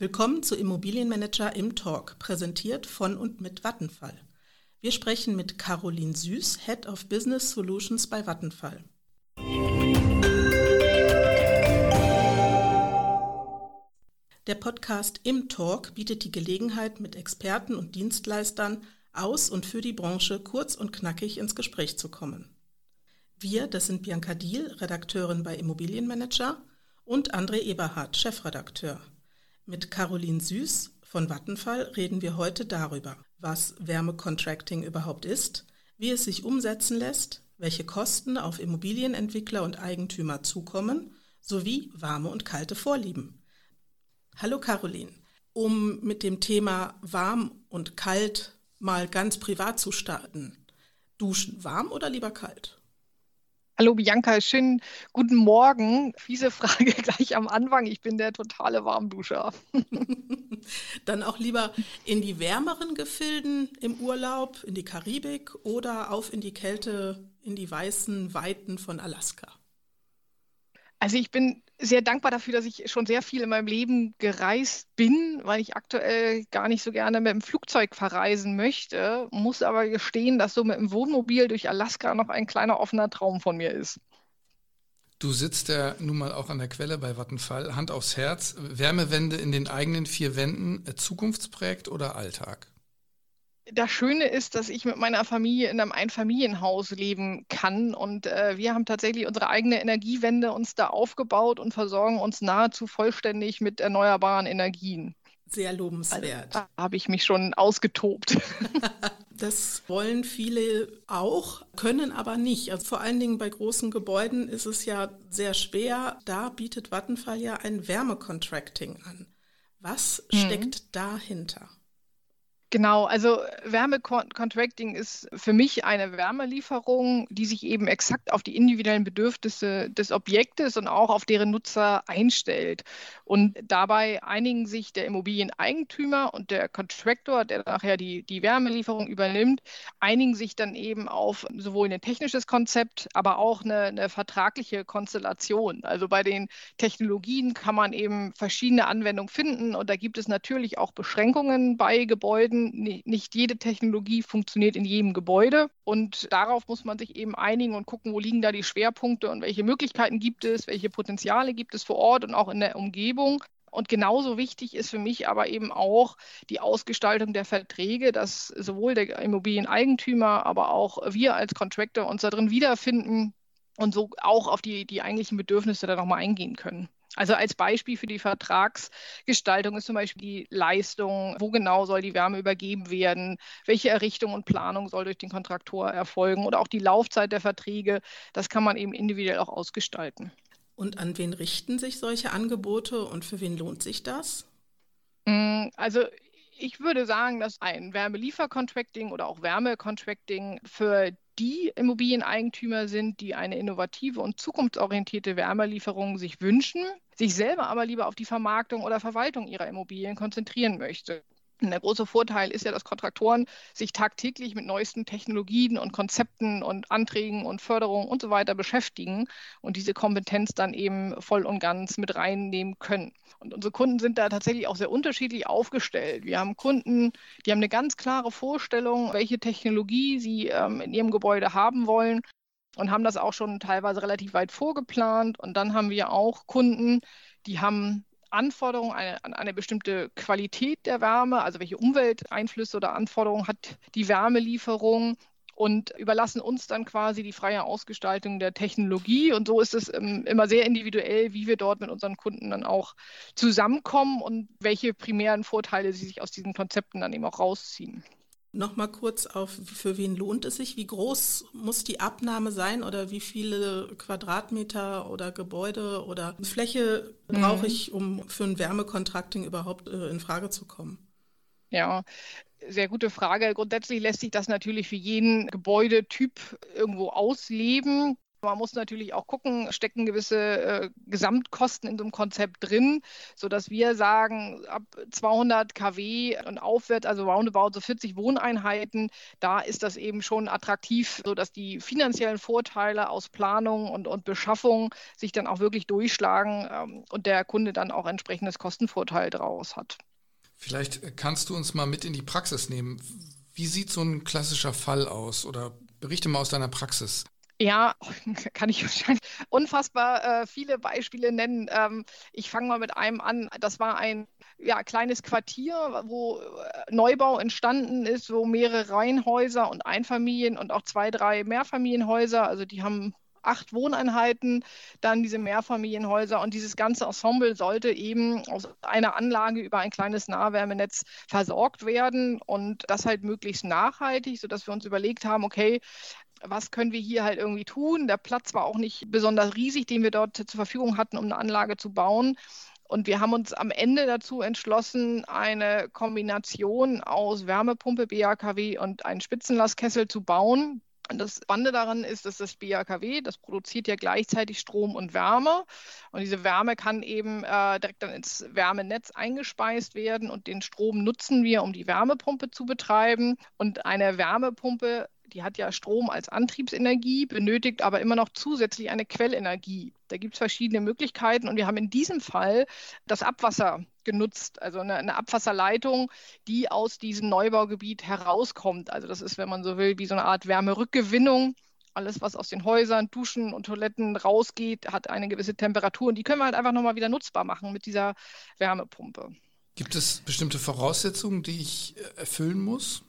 Willkommen zu Immobilienmanager im Talk, präsentiert von und mit Vattenfall. Wir sprechen mit Caroline Süß, Head of Business Solutions bei Vattenfall. Der Podcast Im Talk bietet die Gelegenheit, mit Experten und Dienstleistern aus und für die Branche kurz und knackig ins Gespräch zu kommen. Wir, das sind Bianca Diel, Redakteurin bei Immobilienmanager, und André Eberhardt, Chefredakteur. Mit Caroline Süß von Vattenfall reden wir heute darüber, was Wärmecontracting überhaupt ist, wie es sich umsetzen lässt, welche Kosten auf Immobilienentwickler und Eigentümer zukommen, sowie warme und kalte Vorlieben. Hallo Caroline. Um mit dem Thema warm und kalt mal ganz privat zu starten. Duschen warm oder lieber kalt? Hallo Bianca, schönen guten Morgen. Fiese Frage gleich am Anfang. Ich bin der totale Warmduscher. Dann auch lieber in die wärmeren Gefilden im Urlaub, in die Karibik oder auf in die Kälte, in die weißen Weiten von Alaska. Also ich bin sehr dankbar dafür, dass ich schon sehr viel in meinem Leben gereist bin, weil ich aktuell gar nicht so gerne mit dem Flugzeug verreisen möchte, muss aber gestehen, dass so mit dem Wohnmobil durch Alaska noch ein kleiner offener Traum von mir ist. Du sitzt ja nun mal auch an der Quelle bei Vattenfall. Hand aufs Herz. Wärmewende in den eigenen vier Wänden, äh, Zukunftsprojekt oder Alltag? Das Schöne ist, dass ich mit meiner Familie in einem Einfamilienhaus leben kann und äh, wir haben tatsächlich unsere eigene Energiewende uns da aufgebaut und versorgen uns nahezu vollständig mit erneuerbaren Energien. Sehr lobenswert. Also, da habe ich mich schon ausgetobt. das wollen viele auch, können aber nicht. Also vor allen Dingen bei großen Gebäuden ist es ja sehr schwer. Da bietet Vattenfall ja ein Wärmecontracting an. Was mhm. steckt dahinter? Genau, also Wärmecontracting ist für mich eine Wärmelieferung, die sich eben exakt auf die individuellen Bedürfnisse des Objektes und auch auf deren Nutzer einstellt. Und dabei einigen sich der Immobilieneigentümer und der Contractor, der nachher die, die Wärmelieferung übernimmt, einigen sich dann eben auf sowohl ein technisches Konzept, aber auch eine, eine vertragliche Konstellation. Also bei den Technologien kann man eben verschiedene Anwendungen finden und da gibt es natürlich auch Beschränkungen bei Gebäuden wissen, nicht jede Technologie funktioniert in jedem Gebäude. Und darauf muss man sich eben einigen und gucken, wo liegen da die Schwerpunkte und welche Möglichkeiten gibt es, welche Potenziale gibt es vor Ort und auch in der Umgebung. Und genauso wichtig ist für mich aber eben auch die Ausgestaltung der Verträge, dass sowohl der Immobilieneigentümer, aber auch wir als Contractor uns da drin wiederfinden und so auch auf die, die eigentlichen Bedürfnisse da nochmal eingehen können. Also als Beispiel für die Vertragsgestaltung ist zum Beispiel die Leistung, wo genau soll die Wärme übergeben werden, welche Errichtung und Planung soll durch den Kontraktor erfolgen oder auch die Laufzeit der Verträge. Das kann man eben individuell auch ausgestalten. Und an wen richten sich solche Angebote und für wen lohnt sich das? Mm, also ich würde sagen, dass ein Wärmeliefercontracting oder auch Wärmecontracting für die Immobilieneigentümer sind, die eine innovative und zukunftsorientierte Wärmelieferung sich wünschen, sich selber aber lieber auf die Vermarktung oder Verwaltung ihrer Immobilien konzentrieren möchte. Der große Vorteil ist ja, dass Kontraktoren sich tagtäglich mit neuesten Technologien und Konzepten und Anträgen und Förderungen und so weiter beschäftigen und diese Kompetenz dann eben voll und ganz mit reinnehmen können. Und unsere Kunden sind da tatsächlich auch sehr unterschiedlich aufgestellt. Wir haben Kunden, die haben eine ganz klare Vorstellung, welche Technologie sie ähm, in ihrem Gebäude haben wollen und haben das auch schon teilweise relativ weit vorgeplant. Und dann haben wir auch Kunden, die haben Anforderungen eine, an eine bestimmte Qualität der Wärme, also welche Umwelteinflüsse oder Anforderungen hat die Wärmelieferung und überlassen uns dann quasi die freie Ausgestaltung der Technologie. Und so ist es ähm, immer sehr individuell, wie wir dort mit unseren Kunden dann auch zusammenkommen und welche primären Vorteile sie sich aus diesen Konzepten dann eben auch rausziehen. Nochmal kurz auf, für wen lohnt es sich? Wie groß muss die Abnahme sein oder wie viele Quadratmeter oder Gebäude oder Fläche mhm. brauche ich, um für ein Wärmekontrakting überhaupt äh, in Frage zu kommen? Ja, sehr gute Frage. Grundsätzlich lässt sich das natürlich für jeden Gebäudetyp irgendwo ausleben. Man muss natürlich auch gucken, stecken gewisse äh, Gesamtkosten in so einem Konzept drin, sodass wir sagen, ab 200 kW und aufwärts, also roundabout so 40 Wohneinheiten, da ist das eben schon attraktiv, sodass die finanziellen Vorteile aus Planung und, und Beschaffung sich dann auch wirklich durchschlagen ähm, und der Kunde dann auch entsprechendes Kostenvorteil daraus hat. Vielleicht kannst du uns mal mit in die Praxis nehmen. Wie sieht so ein klassischer Fall aus oder berichte mal aus deiner Praxis? Ja, kann ich wahrscheinlich unfassbar äh, viele Beispiele nennen. Ähm, ich fange mal mit einem an. Das war ein ja, kleines Quartier, wo äh, Neubau entstanden ist, wo mehrere Reihenhäuser und Einfamilien und auch zwei, drei Mehrfamilienhäuser, also die haben acht Wohneinheiten, dann diese Mehrfamilienhäuser und dieses ganze Ensemble sollte eben aus einer Anlage über ein kleines Nahwärmenetz versorgt werden und das halt möglichst nachhaltig, sodass wir uns überlegt haben, okay, was können wir hier halt irgendwie tun? Der Platz war auch nicht besonders riesig, den wir dort zur Verfügung hatten, um eine Anlage zu bauen. Und wir haben uns am Ende dazu entschlossen, eine Kombination aus Wärmepumpe, BAKW und einen Spitzenlastkessel zu bauen. Und das Spannende daran ist, dass das BAKW, das produziert ja gleichzeitig Strom und Wärme. Und diese Wärme kann eben äh, direkt dann ins Wärmenetz eingespeist werden. Und den Strom nutzen wir, um die Wärmepumpe zu betreiben. Und eine Wärmepumpe die hat ja Strom als Antriebsenergie, benötigt aber immer noch zusätzlich eine Quellenergie. Da gibt es verschiedene Möglichkeiten und wir haben in diesem Fall das Abwasser genutzt, also eine, eine, Abwasserleitung, die aus diesem Neubaugebiet herauskommt. Also das ist, wenn man so will, wie so eine Art Wärmerückgewinnung. Alles, was aus den Häusern, Duschen und Toiletten rausgeht, hat eine gewisse Temperatur und die können wir halt einfach nochmal wieder nutzbar machen mit dieser Wärmepumpe. Gibt es bestimmte Voraussetzungen, die ich erfüllen muss?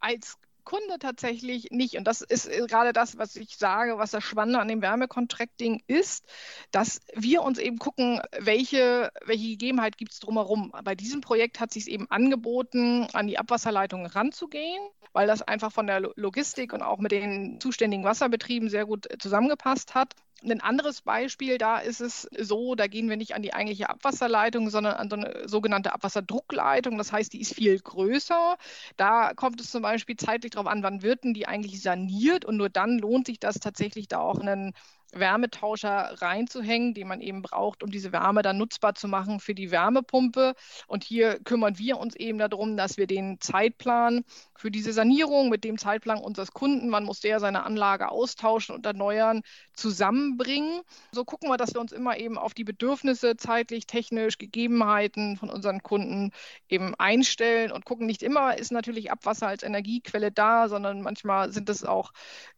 Als Kunde tatsächlich nicht. Und das ist äh, gerade das, was ich sage, was das Spannende an dem Wärmecontracting ist, dass wir uns eben gucken, welche, welche Gegebenheit gibt es drumherum. Bei diesem Projekt hat sich eben angeboten, an die Abwasserleitung ranzugehen, weil das einfach von der Logistik und auch mit den zuständigen Wasserbetrieben sehr gut äh, zusammengepasst hat. Ein anderes Beispiel, da ist es so, da gehen wir nicht an die eigentliche Abwasserleitung, sondern an so eine sogenannte Abwasserdruckleitung. Das heißt, die ist viel größer. Da kommt es zum Beispiel zeitlich darauf an, wann wird denn die eigentlich saniert? Und nur dann lohnt sich das tatsächlich da auch einen Wärmetauscher reinzuhängen, den man eben braucht, um diese Wärme dann nutzbar zu machen für die Wärmepumpe. Und hier kümmern wir uns eben darum, dass wir den Zeitplan für diese Sanierung mit dem Zeitplan unseres Kunden, man muss der seine Anlage austauschen und erneuern, zusammenbringen. So gucken wir, dass wir uns immer eben auf die Bedürfnisse zeitlich, technisch, Gegebenheiten von unseren Kunden eben einstellen und gucken, nicht immer ist natürlich Abwasser als Energiequelle da, sondern manchmal sind es auch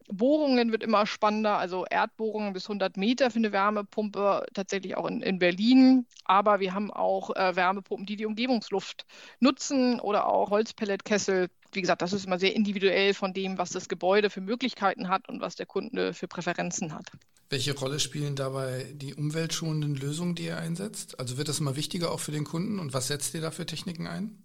Bohrungen, wird immer spannender, also Erdbohrungen Leitungen bis 100 Meter für eine Wärmepumpe, tatsächlich auch in, in Berlin. Aber wir haben auch äh, Wärmepumpen, die die Umgebungsluft nutzen oder auch Holzpelletkessel. Wie gesagt, das ist immer sehr individuell von dem, was das Gebäude für Möglichkeiten hat und was der Kunde für Präferenzen hat. Welche Rolle spielen dabei die umweltschonenden Lösungen, die ihr einsetzt? Also wird das immer wichtiger auch für den Kunden und was setzt ihr da für Techniken ein?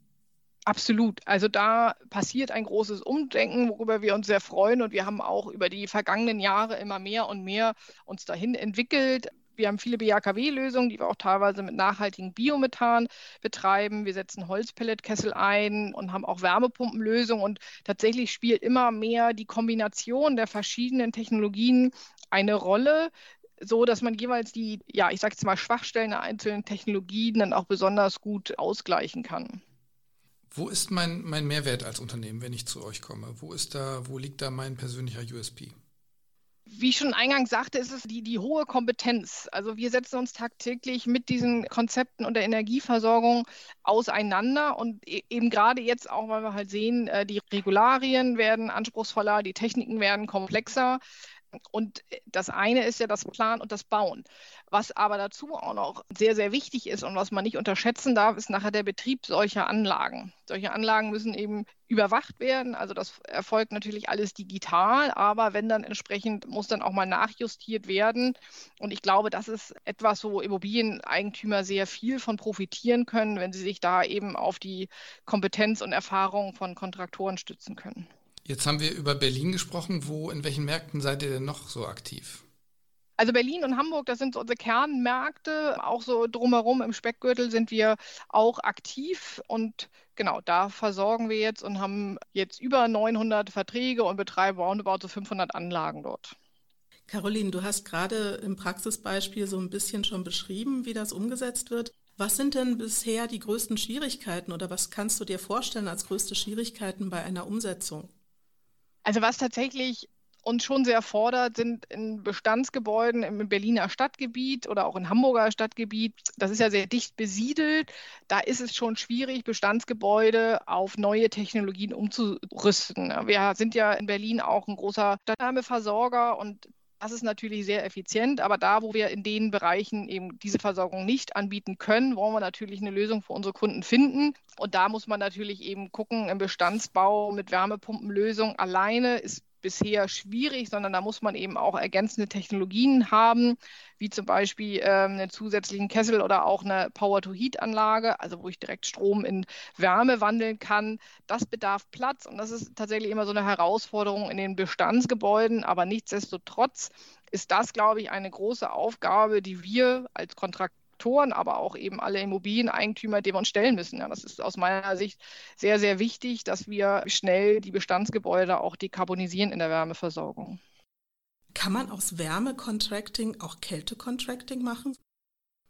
Absolut. Also da passiert ein großes Umdenken, worüber wir uns sehr freuen. Und wir haben auch über die vergangenen Jahre immer mehr und mehr uns dahin entwickelt. Wir haben viele BAKW-Lösungen, die wir auch teilweise mit nachhaltigem Biomethan betreiben. Wir setzen Holzpelletkessel ein und haben auch Wärmepumpenlösungen. Und tatsächlich spielt immer mehr die Kombination der verschiedenen Technologien eine Rolle, so dass man jeweils die, ja, ich sage jetzt mal, Schwachstellen der einzelnen Technologien dann auch besonders gut ausgleichen kann. Wo ist mein, mein Mehrwert als Unternehmen, wenn ich zu euch komme? Wo ist da, wo liegt da mein persönlicher USP? Wie ich schon eingangs sagte, ist es die, die hohe Kompetenz. Also wir setzen uns tagtäglich mit diesen Konzepten und der Energieversorgung auseinander und e, eben gerade jetzt auch, weil wir halt sehen, äh, die Regularien werden anspruchsvoller, die Techniken werden komplexer. Und das eine ist ja das Plan und das Bauen. Was aber dazu auch noch sehr, sehr wichtig ist und was man nicht unterschätzen darf, ist nachher der Betrieb solcher Anlagen. Solche Anlagen müssen eben überwacht werden. Also das erfolgt natürlich alles digital, aber wenn dann entsprechend muss dann auch mal nachjustiert werden. Und ich glaube, das ist etwas, wo Immobilieneigentümer sehr viel von profitieren können, wenn sie sich da eben auf die Kompetenz und Erfahrung von Kontraktoren stützen können. Jetzt haben wir über Berlin gesprochen. Wo, in welchen Märkten seid ihr denn noch so aktiv? Also Berlin und Hamburg, das sind so unsere Kernmärkte. Auch so drumherum im Speckgürtel sind wir auch aktiv und genau, da versorgen wir jetzt und haben jetzt über 900 Verträge und betreiben roundabout so 500 Anlagen dort. Caroline, du hast gerade im Praxisbeispiel so ein bisschen schon beschrieben, wie das umgesetzt wird. Was sind denn bisher die größten Schwierigkeiten oder was kannst du dir vorstellen als größte Schwierigkeiten bei einer Umsetzung? Also was tatsächlich uns schon sehr fordert, sind in Bestandsgebäuden im Berliner Stadtgebiet oder auch in Hamburger Stadtgebiet. Das ist ja sehr dicht besiedelt. Da ist es schon schwierig, Bestandsgebäude auf neue Technologien umzurüsten. Wir sind ja in Berlin auch ein großer Stadtnahmeversorger und das ist natürlich sehr effizient, aber da, wo wir in den Bereichen eben diese Versorgung nicht anbieten können, wollen wir natürlich eine Lösung für unsere Kunden finden. Und da muss man natürlich eben gucken, im Bestandsbau mit Wärmepumpenlösung alleine ist bisher schwierig, sondern da muss man eben auch ergänzende Technologien haben, wie zum Beispiel ähm, einen zusätzlichen Kessel oder auch eine Power-to-Heat-Anlage, also wo ich direkt Strom in Wärme wandeln kann. Das bedarf Platz und das ist tatsächlich immer so eine Herausforderung in den Bestandsgebäuden, aber nichtsdestotrotz ist das, glaube ich, eine große Aufgabe, die wir als Kontrakt Investoren, aber auch eben alle Immobilieneigentümer, denen wir uns stellen müssen. Ja, das ist aus meiner Sicht sehr, sehr wichtig, dass wir schnell die Bestandsgebäude auch dekarbonisieren in der Wärmeversorgung. Kann man aus Wärmecontracting auch Kältecontracting machen?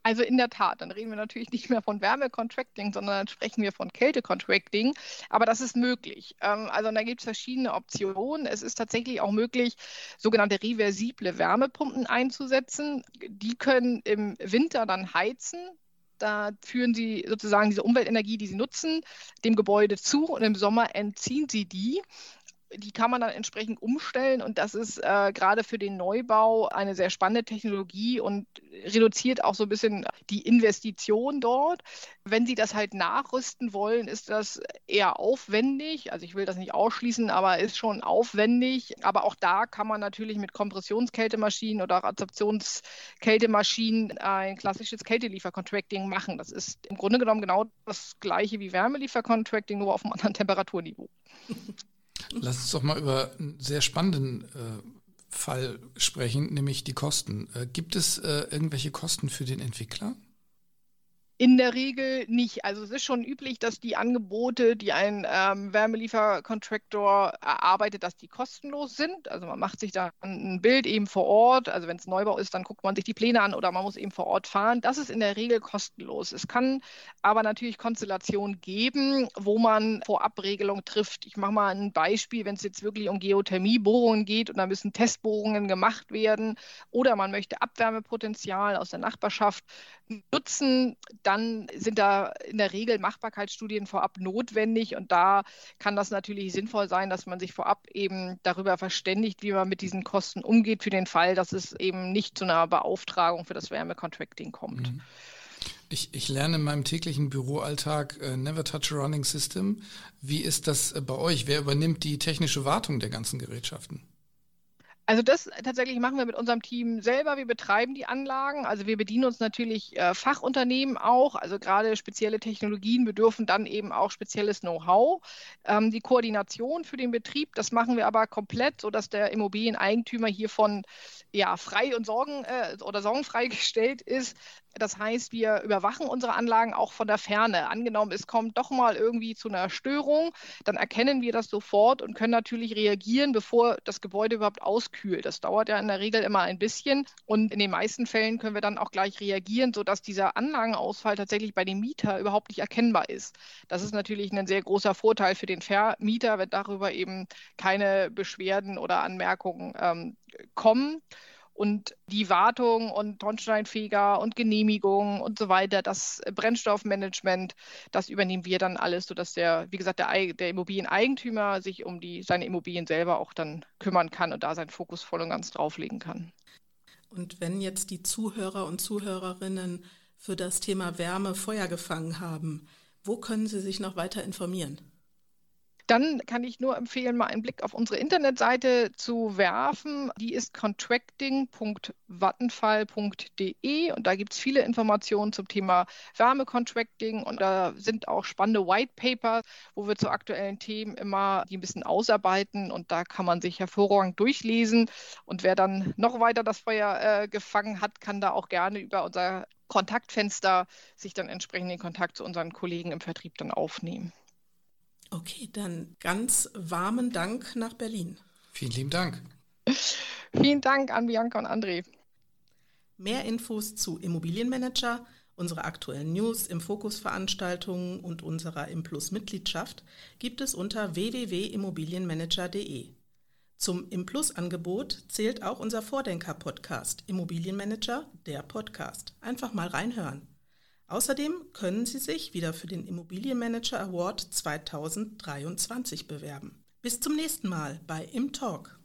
Also in der Tat, dann reden wir natürlich nicht mehr von Wärmecontracting, sondern dann sprechen wir von Kältecontracting. Aber das ist möglich. Ähm, also da gibt es verschiedene Optionen. Es ist tatsächlich auch möglich, sogenannte reversible Wärmepumpen einzusetzen. Die können im Winter dann heizen. Da führen sie sozusagen diese Umweltenergie, die sie nutzen, dem Gebäude zu und im Sommer entziehen sie die die kann man dann entsprechend umstellen und das ist äh, gerade für den Neubau eine sehr spannende Technologie und reduziert auch so ein bisschen die Investition dort. Wenn Sie das halt nachrüsten wollen, ist das eher aufwendig. Also ich will das nicht ausschließen, aber ist schon aufwendig. Aber auch da kann man natürlich mit Kompressionskältemaschinen oder Adsorptionskältemaschinen ein klassisches Kälteliefercontracting machen. Das ist im Grunde genommen genau das gleiche wie Wärmeliefercontracting, nur auf einem anderen Temperaturniveau. Lass uns doch mal über einen sehr spannenden äh, Fall sprechen, nämlich die Kosten. Äh, gibt es äh, irgendwelche Kosten für den Entwickler? In der Regel nicht. Also es ist schon üblich, dass die Angebote, die ein ähm, Wärmelieferkontraktor erarbeitet, dass die kostenlos sind. Also man macht sich da ein Bild eben vor Ort. Also wenn es Neubau ist, dann guckt man sich die Pläne an oder man muss eben vor Ort fahren. Das ist in der Regel kostenlos. Es kann aber natürlich Konstellationen geben, wo man Vorabregelungen trifft. Ich mache mal ein Beispiel, wenn es jetzt wirklich um Geothermiebohrungen geht und da müssen Testbohrungen gemacht werden oder man möchte Abwärmepotenzial aus der Nachbarschaft nutzen, dann sind da in der Regel Machbarkeitsstudien vorab notwendig und da kann das natürlich sinnvoll sein, dass man sich vorab eben darüber verständigt, wie man mit diesen Kosten umgeht für den Fall, dass es eben nicht zu einer Beauftragung für das Wärmecontracting kommt. Mhm. Ich, ich, lerne in meinem täglichen Büroalltag äh, Never Touch a Running System. Wie ist das äh, bei euch? Wer übernimmt die technische Wartung der ganzen Gerätschaften? Also das tatsächlich machen wir mit unserem Team selber. Wir betreiben die Anlagen. Also wir bedienen uns natürlich äh, Fachunternehmen auch. Also gerade spezielle Technologien bedürfen dann eben auch spezielles Know-how. Ähm, die Koordination für den Betrieb, das machen wir aber komplett, sodass der Immobilieneigentümer hiervon ja frei und sorgen äh, oder sorgenfrei gestellt ist. Das heißt, wir überwachen unsere Anlagen auch von der Ferne. Angenommen, es kommt doch mal irgendwie zu einer Störung, dann erkennen wir das sofort und können natürlich reagieren, bevor das Gebäude überhaupt auskühlt. Das dauert ja in der Regel immer ein bisschen und in den meisten Fällen können wir dann auch gleich reagieren, sodass dieser Anlagenausfall tatsächlich bei dem Mieter überhaupt nicht erkennbar ist. Das ist natürlich ein sehr großer Vorteil für den Vermieter, wenn darüber eben keine Beschwerden oder Anmerkungen ähm, kommen. Und die Wartung und Tonsteinfeger und Genehmigung und so weiter, das Brennstoffmanagement, das übernehmen wir dann alles, sodass der, wie gesagt, der, der Immobilieneigentümer sich um die, seine Immobilien selber auch dann kümmern kann und da seinen Fokus voll und ganz drauflegen kann. Und wenn jetzt die Zuhörer und Zuhörerinnen für das Thema Wärme Feuer gefangen haben, wo können sie sich noch weiter informieren? Dann kann ich nur empfehlen, mal einen Blick auf unsere Internetseite zu werfen. Die ist contracting.vattenfall.de und da gibt es viele Informationen zum Thema Wärmecontracting und da sind auch spannende White Paper, wo wir zu aktuellen Themen immer die ein bisschen ausarbeiten und da kann man sich hervorragend durchlesen. Und wer dann noch weiter das Feuer äh, gefangen hat, kann da auch gerne über unser Kontaktfenster sich dann entsprechend den Kontakt zu unseren Kollegen im Vertrieb dann aufnehmen. Okay, dann ganz warmen Dank nach Berlin. Vielen lieben Dank. Vielen Dank an Bianca und André. Mehr Infos zu Immobilienmanager, unsere aktuellen News, im Fokusveranstaltungen und unserer Implus-Mitgliedschaft gibt es unter www.immobilienmanager.de. Zum Implus-Angebot zählt auch unser Vordenker-Podcast Immobilienmanager, der Podcast. Einfach mal reinhören. Außerdem können Sie sich wieder für den Immobilienmanager Award 2023 bewerben. Bis zum nächsten Mal bei Im Talk.